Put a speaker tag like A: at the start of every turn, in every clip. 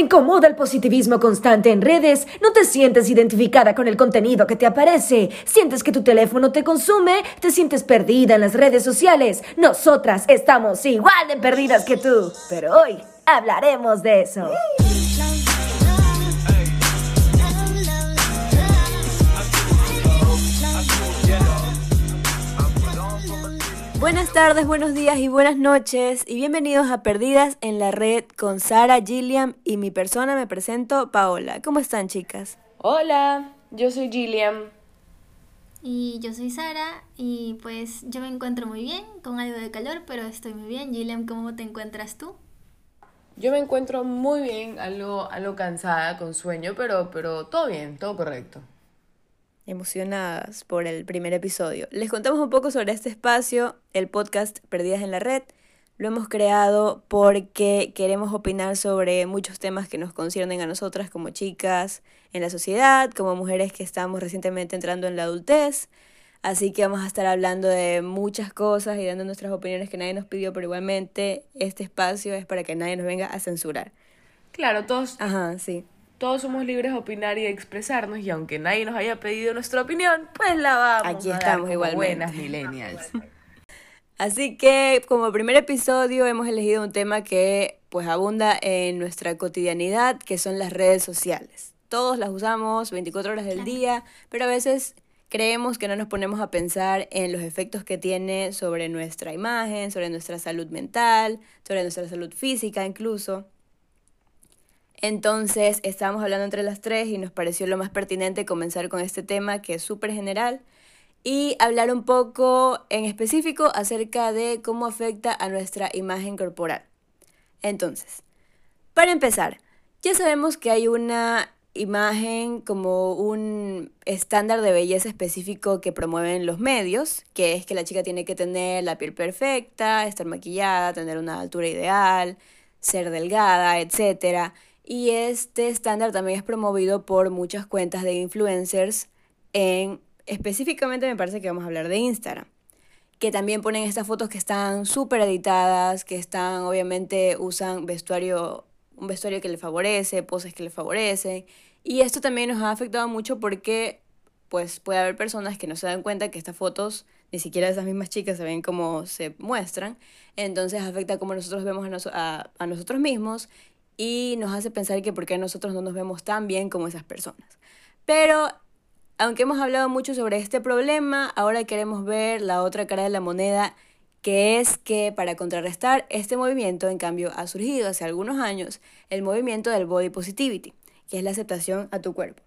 A: incomoda el positivismo constante en redes? ¿No te sientes identificada con el contenido que te aparece? ¿Sientes que tu teléfono te consume? ¿Te sientes perdida en las redes sociales? Nosotras estamos igual de perdidas que tú. Pero hoy hablaremos de eso.
B: Buenas tardes, buenos días y buenas noches y bienvenidos a Perdidas en la Red con Sara, Gilliam y mi persona me presento, Paola. ¿Cómo están chicas?
C: Hola, yo soy Gilliam.
D: Y yo soy Sara y pues yo me encuentro muy bien, con algo de calor, pero estoy muy bien. Gilliam, ¿cómo te encuentras tú?
C: Yo me encuentro muy bien, algo, algo cansada, con sueño, pero, pero todo bien, todo correcto
B: emocionadas por el primer episodio. Les contamos un poco sobre este espacio, el podcast Perdidas en la Red. Lo hemos creado porque queremos opinar sobre muchos temas que nos conciernen a nosotras como chicas en la sociedad, como mujeres que estamos recientemente entrando en la adultez. Así que vamos a estar hablando de muchas cosas y dando nuestras opiniones que nadie nos pidió, pero igualmente este espacio es para que nadie nos venga a censurar.
C: Claro, todos.
B: Ajá, sí
C: todos somos libres de opinar y de expresarnos y aunque nadie nos haya pedido nuestra opinión, pues la vamos
B: Aquí estamos igual
C: buenas millennials.
B: Así que como primer episodio hemos elegido un tema que pues abunda en nuestra cotidianidad, que son las redes sociales. Todos las usamos 24 horas del día, pero a veces creemos que no nos ponemos a pensar en los efectos que tiene sobre nuestra imagen, sobre nuestra salud mental, sobre nuestra salud física incluso. Entonces estábamos hablando entre las tres y nos pareció lo más pertinente comenzar con este tema que es súper general y hablar un poco en específico acerca de cómo afecta a nuestra imagen corporal. Entonces, para empezar, ya sabemos que hay una imagen como un estándar de belleza específico que promueven los medios, que es que la chica tiene que tener la piel perfecta, estar maquillada, tener una altura ideal, ser delgada, etcétera. Y este estándar también es promovido por muchas cuentas de influencers en, específicamente me parece que vamos a hablar de Instagram, que también ponen estas fotos que están súper editadas, que están, obviamente, usan vestuario, un vestuario que le favorece, poses que le favorecen. Y esto también nos ha afectado mucho porque, pues, puede haber personas que no se dan cuenta que estas fotos ni siquiera esas mismas chicas se ven como se muestran, entonces afecta como nosotros vemos a, a nosotros mismos y nos hace pensar que por qué nosotros no nos vemos tan bien como esas personas. Pero aunque hemos hablado mucho sobre este problema, ahora queremos ver la otra cara de la moneda, que es que para contrarrestar este movimiento, en cambio, ha surgido hace algunos años el movimiento del body positivity, que es la aceptación a tu cuerpo.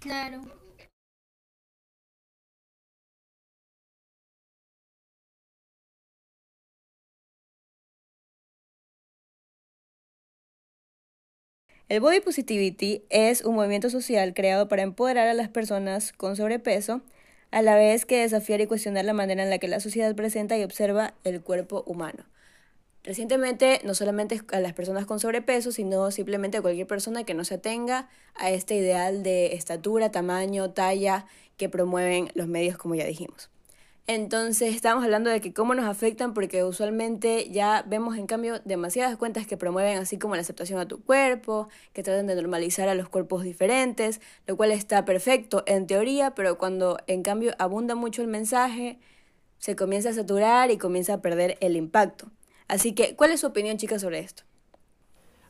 D: Claro.
B: El body positivity es un movimiento social creado para empoderar a las personas con sobrepeso, a la vez que desafiar y cuestionar la manera en la que la sociedad presenta y observa el cuerpo humano. Recientemente, no solamente a las personas con sobrepeso, sino simplemente a cualquier persona que no se atenga a este ideal de estatura, tamaño, talla que promueven los medios, como ya dijimos. Entonces, estamos hablando de que cómo nos afectan, porque usualmente ya vemos en cambio demasiadas cuentas que promueven así como la aceptación a tu cuerpo, que tratan de normalizar a los cuerpos diferentes, lo cual está perfecto en teoría, pero cuando en cambio abunda mucho el mensaje, se comienza a saturar y comienza a perder el impacto. Así que, ¿cuál es su opinión, chicas, sobre esto?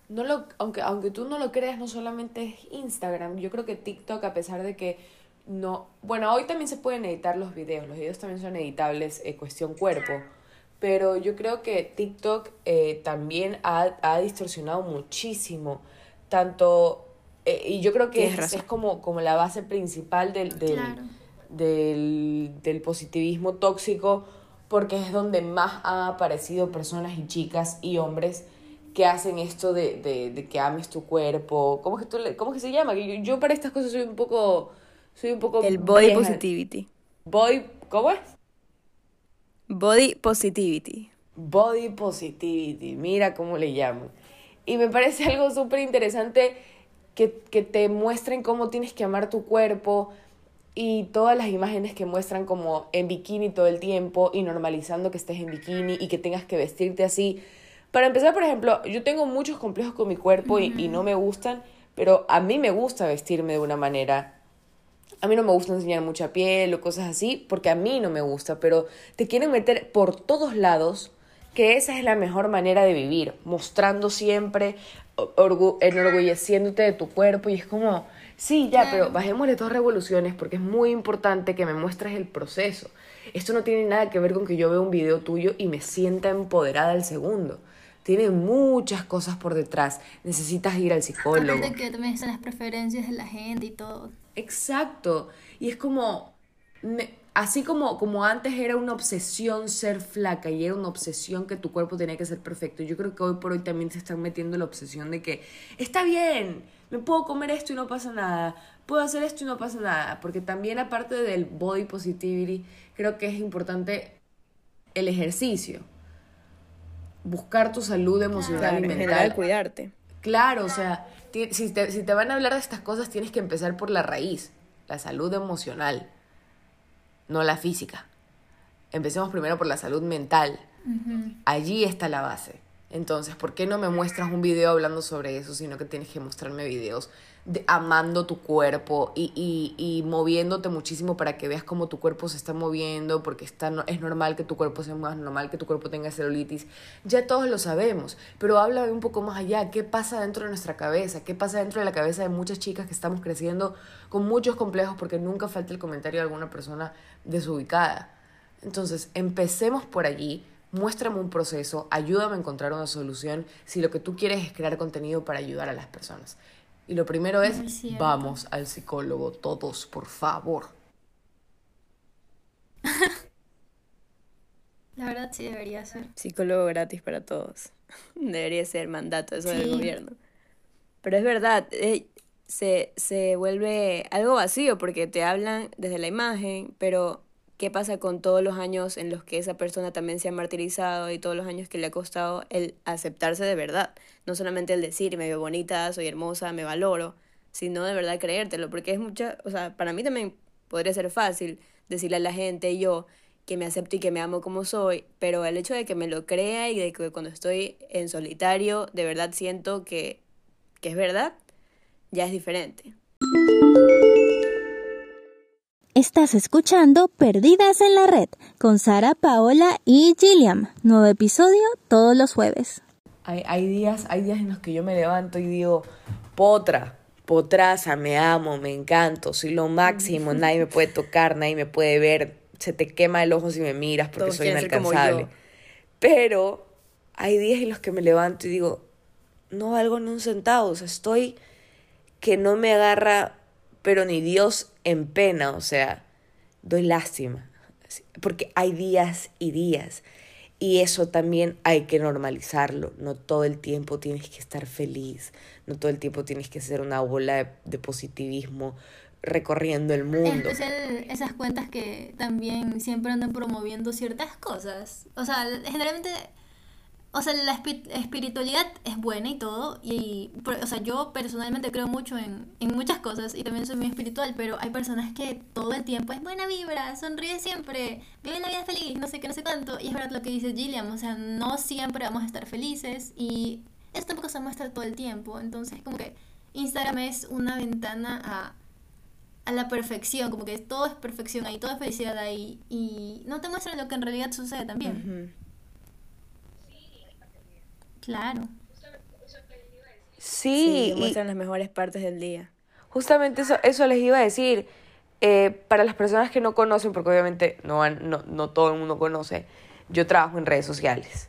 C: No lo, aunque, aunque tú no lo creas, no solamente es Instagram. Yo creo que TikTok, a pesar de que No, bueno, hoy también se pueden editar los videos, los videos también son editables, eh, cuestión cuerpo, pero yo creo que TikTok eh, también ha, ha distorsionado muchísimo, tanto, eh, y yo creo que es, como, como la base principal del, del,
D: Claro.
C: del, del positivismo tóxico, porque es donde más han aparecido personas y chicas y hombres que hacen esto de, de, de que ames tu cuerpo. ¿Cómo es que, tú le- cómo es que se llama? Yo, yo para estas cosas soy un poco... Soy un poco...
B: El body
C: vieja.
B: positivity.
C: Body... ¿Cómo es?
B: Body positivity.
C: Body positivity, mira cómo le llaman. Y me parece algo súper interesante que, que te muestren cómo tienes que amar tu cuerpo y todas las imágenes que muestran como en bikini todo el tiempo y normalizando que estés en bikini y que tengas que vestirte así. Para empezar, por ejemplo, yo tengo muchos complejos con mi cuerpo y, y no me gustan, pero a mí me gusta vestirme de una manera. A mí no me gusta enseñar mucha piel o cosas así, porque a mí no me gusta, pero te quieren meter por todos lados que esa es la mejor manera de vivir, mostrando siempre, enorgulleciéndote de tu cuerpo y es como, sí, ya, pero bajémosle dos revoluciones porque es muy importante que me muestres el proceso. Esto no tiene nada que ver con que yo vea un video tuyo y me sienta empoderada al segundo. Tiene muchas cosas por detrás. Necesitas ir al psicólogo.
D: Aparte que también están las preferencias de la gente y todo.
C: Exacto. Y es como, me- así como, como antes era una obsesión ser flaca y era una obsesión que tu cuerpo tenía que ser perfecto, yo creo que hoy por hoy también se están metiendo la obsesión de que está bien, me puedo comer esto y no pasa nada, puedo hacer esto y no pasa nada, porque también aparte del body positivity, creo que es importante el ejercicio. Buscar tu salud emocional
B: Claro,
C: y
B: en
C: mental.
B: general cuidarte.
C: Claro, o sea, si te, si te van a hablar de estas cosas, tienes que empezar por la raíz, la salud emocional, no la física. Empecemos primero por la salud mental. Allí está la base. Entonces, ¿por qué no me muestras un video hablando sobre eso, sino que tienes que mostrarme videos de amando tu cuerpo y, y, y moviéndote muchísimo para que veas cómo tu cuerpo se está moviendo, porque está, no- es normal que tu cuerpo sea más normal, que tu cuerpo tenga celulitis. Ya todos lo sabemos, pero habla un poco más allá. ¿Qué pasa dentro de nuestra cabeza? ¿Qué pasa dentro de la cabeza de muchas chicas que estamos creciendo con muchos complejos? Porque nunca falta el comentario de alguna persona desubicada. Entonces, empecemos por allí, muéstrame un proceso, ayúdame a encontrar una solución si lo que tú quieres es crear contenido para ayudar a las personas. Y lo primero es, vamos al psicólogo todos, por favor.
D: La verdad sí debería ser.
B: Psicólogo gratis para todos. Debería ser mandato eso del gobierno. Pero es verdad, eh, se, se vuelve algo vacío porque te hablan desde la imagen, pero ¿qué pasa con todos los años en los que esa persona también se ha martirizado y todos los años que le ha costado el aceptarse de verdad? No solamente el decir, me veo bonita, soy hermosa, me valoro, sino de verdad creértelo, porque es mucha, o sea, para mí también podría ser fácil decirle a la gente, yo, que me acepto y que me amo como soy, pero el hecho de que me lo crea y de que cuando estoy en solitario de verdad siento que, que es verdad, ya es diferente.
E: Estás escuchando Perdidas en la Red con Sara, Paola y Gilliam. Nuevo episodio todos los jueves.
C: Hay, hay días, hay días en los que yo me levanto y digo, potra, potraza, me amo, me encanto, soy lo máximo, nadie me puede tocar, nadie me puede ver, se te quema el ojo si me miras porque
B: Todos
C: soy
B: quieren ser como
C: inalcanzable.
B: yo.
C: Pero hay días en los que me levanto y digo, no valgo ni un centavo, o sea, estoy que no me agarra, pero ni Dios en pena, o sea, doy lástima, porque hay días y días. Y eso también hay que normalizarlo. No todo el tiempo tienes que estar feliz. No todo el tiempo tienes que ser una bola de, positivismo recorriendo el
D: En
C: mundo.
D: especial esas cuentas que también siempre andan promoviendo ciertas cosas. O sea, generalmente, o sea, la espi- espiritualidad es buena y todo. Y, o sea, yo personalmente creo mucho en, en muchas cosas y también soy muy espiritual, pero hay personas que todo el tiempo es buena vibra, sonríe siempre, vive la vida feliz, no sé qué, no sé cuánto. Y es verdad lo que dice Gilliam, o sea, no siempre vamos a estar felices y eso tampoco se muestra todo el tiempo. Entonces, como que Instagram es una ventana a a la perfección, como que todo es perfección ahí, todo es felicidad ahí y no te muestran lo que en realidad sucede también. Claro.
C: Sí, y
B: muestran las mejores partes del día.
C: justamente eso, eso les iba a decir. Eh, para las personas que no conocen, porque obviamente no, no, no todo el mundo conoce, yo trabajo en redes sociales.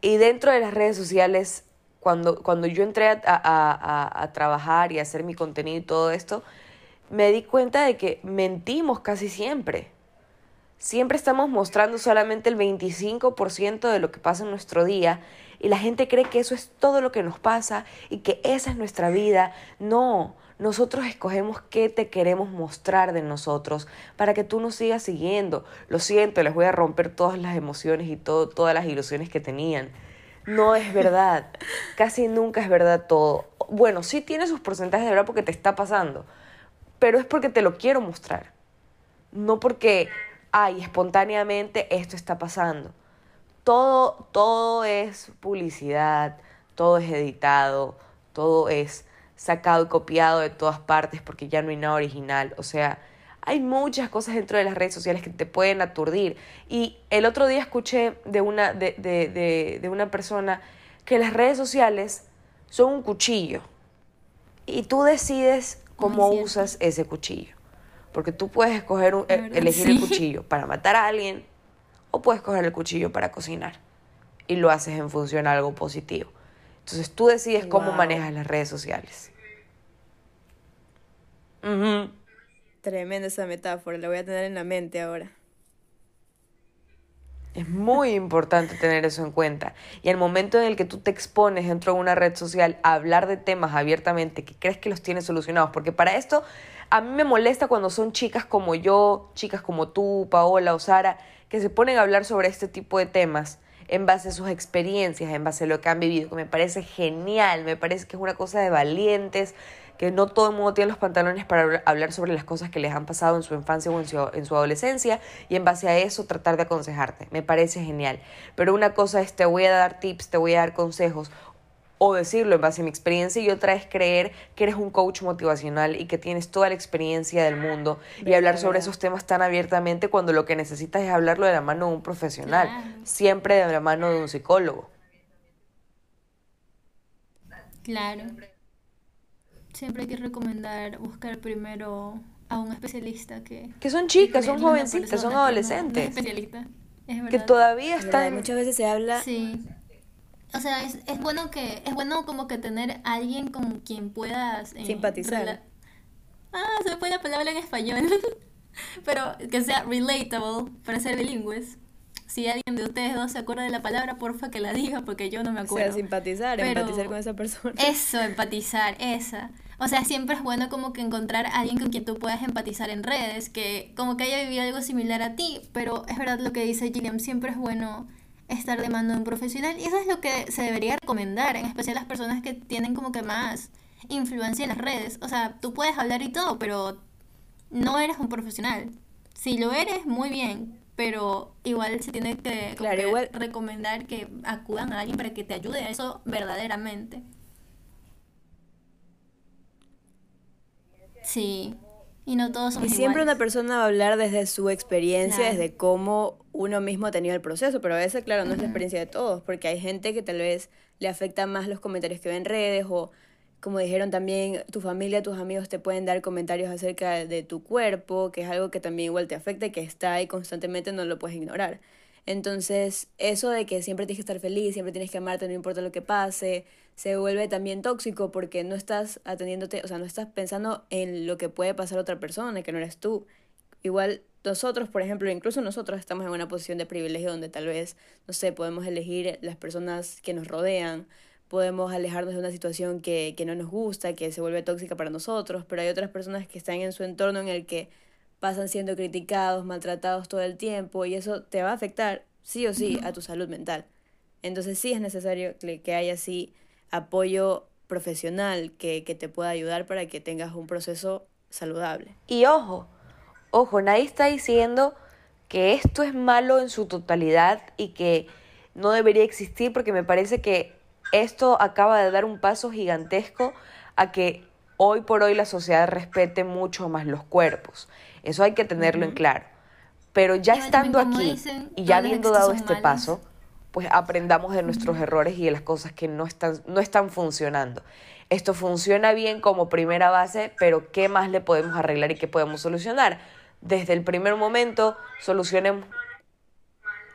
C: Y dentro de las redes sociales, cuando, cuando yo entré a, a, a, trabajar y a hacer mi contenido y todo esto, me di cuenta de que mentimos casi siempre. Siempre estamos mostrando solamente el 25% de lo que pasa en nuestro día y la gente cree que eso es todo lo que nos pasa y que esa es nuestra vida. No, nosotros escogemos qué te queremos mostrar de nosotros para que tú nos sigas siguiendo. Lo siento, les voy a romper todas las emociones y todo, todas las ilusiones que tenían. No es verdad. Casi nunca es verdad todo. Bueno, sí tiene sus porcentajes de verdad porque te está pasando, pero es porque te lo quiero mostrar. No porque ay, espontáneamente esto está pasando. Todo, todo es publicidad, todo es editado, todo es sacado y copiado de todas partes porque ya no hay nada original. O sea, hay muchas cosas dentro de las redes sociales que te pueden aturdir. Y el otro día escuché de una, de, de, de, una persona que las redes sociales son un cuchillo y tú decides cómo usas ese cuchillo. Porque tú puedes escoger un, eh, elegir el cuchillo para matar a alguien o puedes coger el cuchillo para cocinar y lo haces en función a algo positivo. Entonces tú decides cómo manejas las redes sociales.
B: Tremenda esa metáfora, la voy a tener en la mente ahora.
C: Es muy importante tener eso en cuenta. Y el momento en el que tú te expones dentro de una red social a hablar de temas abiertamente que crees que los tienes solucionados, porque para esto a mí me molesta cuando son chicas como yo, chicas como tú, Paola o Sara, que se ponen a hablar sobre este tipo de temas en base a sus experiencias, en base a lo que han vivido, que me parece genial, me parece que es una cosa de valientes, que no todo el mundo tiene los pantalones para hablar sobre las cosas que les han pasado en su infancia o en su, en su adolescencia y en base a eso tratar de aconsejarte. Me parece genial. Pero una cosa es te voy a dar tips, te voy a dar consejos o decirlo en base a mi experiencia y otra es creer que eres un coach motivacional y que tienes toda la experiencia del mundo y hablar sobre esos temas tan abiertamente cuando lo que necesitas es hablarlo de la mano de un profesional, siempre de la mano de un psicólogo.
D: Claro. Siempre hay que recomendar buscar primero a un especialista que...
C: Que son chicas, son jovencitas, son adolescentes. Que todavía están...
B: Muchas veces se habla...
D: Sí o sea, es, es bueno que, es bueno como que tener alguien con quien puedas
B: eh, simpatizar.
D: Ah, se me fue la palabra en español. Pero que sea relatable para ser bilingües. Si alguien de ustedes dos se acuerda de la palabra, porfa que la diga, porque yo no me acuerdo.
B: O sea, simpatizar, empatizar con esa persona.
D: Eso, empatizar, esa. O sea, siempre es bueno como que encontrar a alguien con quien tú puedas empatizar en redes, que como que haya vivido algo similar a ti, pero es verdad lo que dice Gilliam, siempre es bueno estar de mano de un profesional y eso es lo que se debería recomendar, en especial las personas que tienen como que más influencia en las redes. O sea, tú puedes hablar y todo, pero no eres un profesional. Si lo eres, muy bien, pero igual se tiene que, recomendar que acudan a alguien para que te ayude a eso verdaderamente. Sí. Y no todos
B: Y siempre una persona va a hablar desde su experiencia, desde cómo uno mismo ha tenido el proceso, pero a veces, claro, no es la experiencia de todos, porque hay gente que tal vez le afecta más los comentarios que ve en redes o, como dijeron también, tu familia, tus amigos te pueden dar comentarios acerca de tu cuerpo, que es algo que también igual te afecta y que está ahí constantemente, no lo puedes ignorar. Entonces, eso de que siempre tienes que estar feliz, siempre tienes que amarte, no importa lo que pase, se vuelve también tóxico porque no estás atendiéndote, o sea, no estás pensando en lo que puede pasar a otra persona, que no eres tú. Igual nosotros, por ejemplo, incluso nosotros estamos en una posición de privilegio donde tal vez, no sé, podemos elegir las personas que nos rodean, podemos alejarnos de una situación que, que no nos gusta, que se vuelve tóxica para nosotros, pero hay otras personas que están en su entorno en el que pasan siendo criticados, maltratados todo el tiempo y eso te va a afectar sí o sí a tu salud mental. Entonces sí es necesario que haya así apoyo profesional que, que te pueda ayudar para que tengas un proceso saludable.
C: Y ojo, ojo, nadie está diciendo que esto es malo en su totalidad y que no debería existir porque me parece que esto acaba de dar un paso gigantesco a que hoy por hoy la sociedad respete mucho más los cuerpos. Eso hay que tenerlo en claro. Pero ya estando aquí y ya habiendo dado este paso, pues aprendamos de nuestros errores y de las cosas que no están, no están funcionando. esto funciona bien como primera base, pero ¿qué más le podemos arreglar y qué podemos solucionar? Desde el primer momento, solucionemos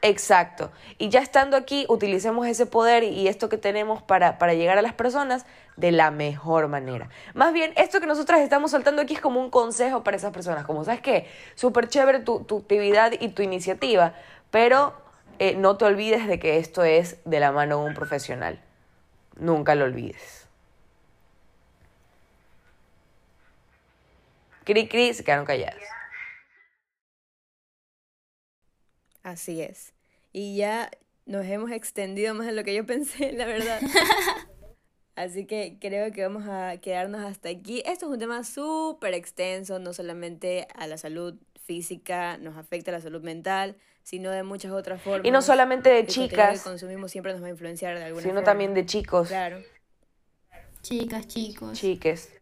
C: Exacto. Y ya estando aquí, utilicemos ese poder y esto que tenemos para, para, llegar a las personas de la mejor manera. Más bien, esto que nosotras estamos soltando aquí es como un consejo para esas personas. Como, ¿sabes qué? Súper chévere tu, tu, actividad y tu iniciativa, pero eh, no te olvides de que esto es de la mano de un profesional. Nunca lo olvides. Cri, cri, se quedaron calladas.
B: Así es. Y ya nos hemos extendido más de lo que yo pensé, la verdad. Así que creo que vamos a quedarnos hasta aquí. Esto es un tema súper extenso, no solamente a la salud física, nos afecta a la salud mental, sino de muchas otras formas.
C: Y no solamente de chicas.
B: El consumimos siempre nos va a influenciar de alguna
C: sino también de chicos.
B: Claro.
D: Chicas, chicos.
C: Chiques.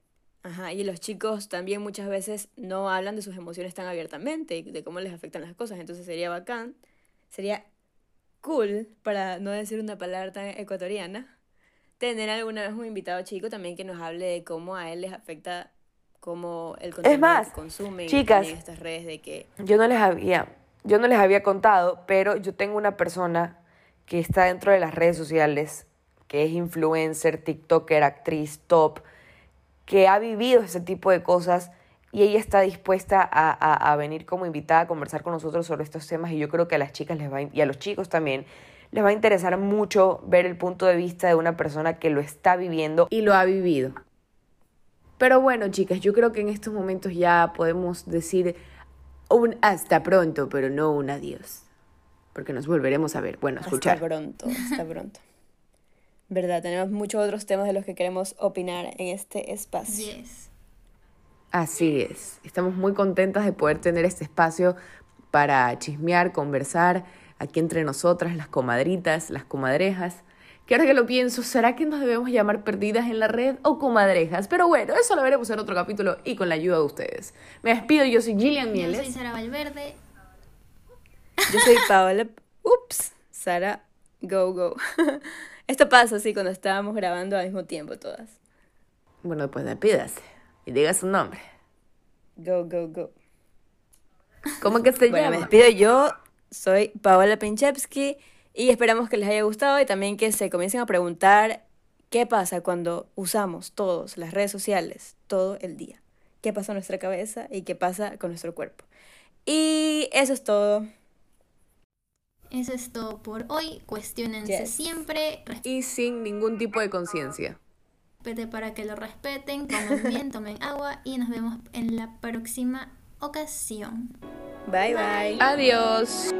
B: Ajá, y los chicos también muchas veces no hablan de sus emociones tan abiertamente, de cómo les afectan las cosas. Entonces sería bacán, sería cool, para no decir una palabra tan ecuatoriana, tener alguna vez un invitado chico también que nos hable de cómo a él les afecta cómo el contenido
C: es más,
B: que consumen
C: chicas,
B: en estas redes de que
C: yo no les había yo no les había contado, pero yo tengo una persona que está dentro de las redes sociales, que es influencer, TikToker, actriz, top, que ha vivido ese tipo de cosas y ella está dispuesta a, a, venir como invitada a conversar con nosotros sobre estos temas y yo creo que a las chicas les va y a los chicos también les va a interesar mucho ver el punto de vista de una persona que lo está viviendo y lo ha vivido. Pero bueno, chicas, yo creo que en estos momentos ya podemos decir un hasta pronto, pero no un adiós. Porque nos volveremos a ver. Bueno, escuchar.
B: Hasta pronto, hasta pronto. Verdad, tenemos muchos otros temas de los que queremos opinar en este espacio.
C: Así es. Estamos muy contentas de poder tener este espacio para chismear, conversar aquí entre nosotras, las comadritas, las comadrejas. Que ahora que lo pienso, ¿será que nos debemos llamar perdidas en la red o comadrejas? Pero bueno, eso lo veremos en otro capítulo y con la ayuda de ustedes. Me despido, yo soy Gillian Mieles.
D: Yo soy Sara Valverde.
B: Yo soy Paola. Ups, Sara, go, go. Esto pasa así cuando estábamos grabando al mismo tiempo todas.
C: Bueno, pues despídase y diga su nombre.
B: Go, go, go.
C: ¿Cómo que se
B: bueno,
C: llama?
B: me despido yo. Soy Paola Pinchevsky y esperamos que les haya gustado y también que se comiencen a preguntar qué pasa cuando usamos todos las redes sociales todo el día. ¿Qué pasa en nuestra cabeza y qué pasa con nuestro cuerpo? Y eso es todo.
D: Eso es todo por hoy. Cuestiónense siempre.
C: Y sin ningún tipo de conciencia.
D: Respete para que lo respeten. Coman bien, tomen agua. Y nos vemos en la próxima ocasión.
B: Bye bye.
C: Adiós.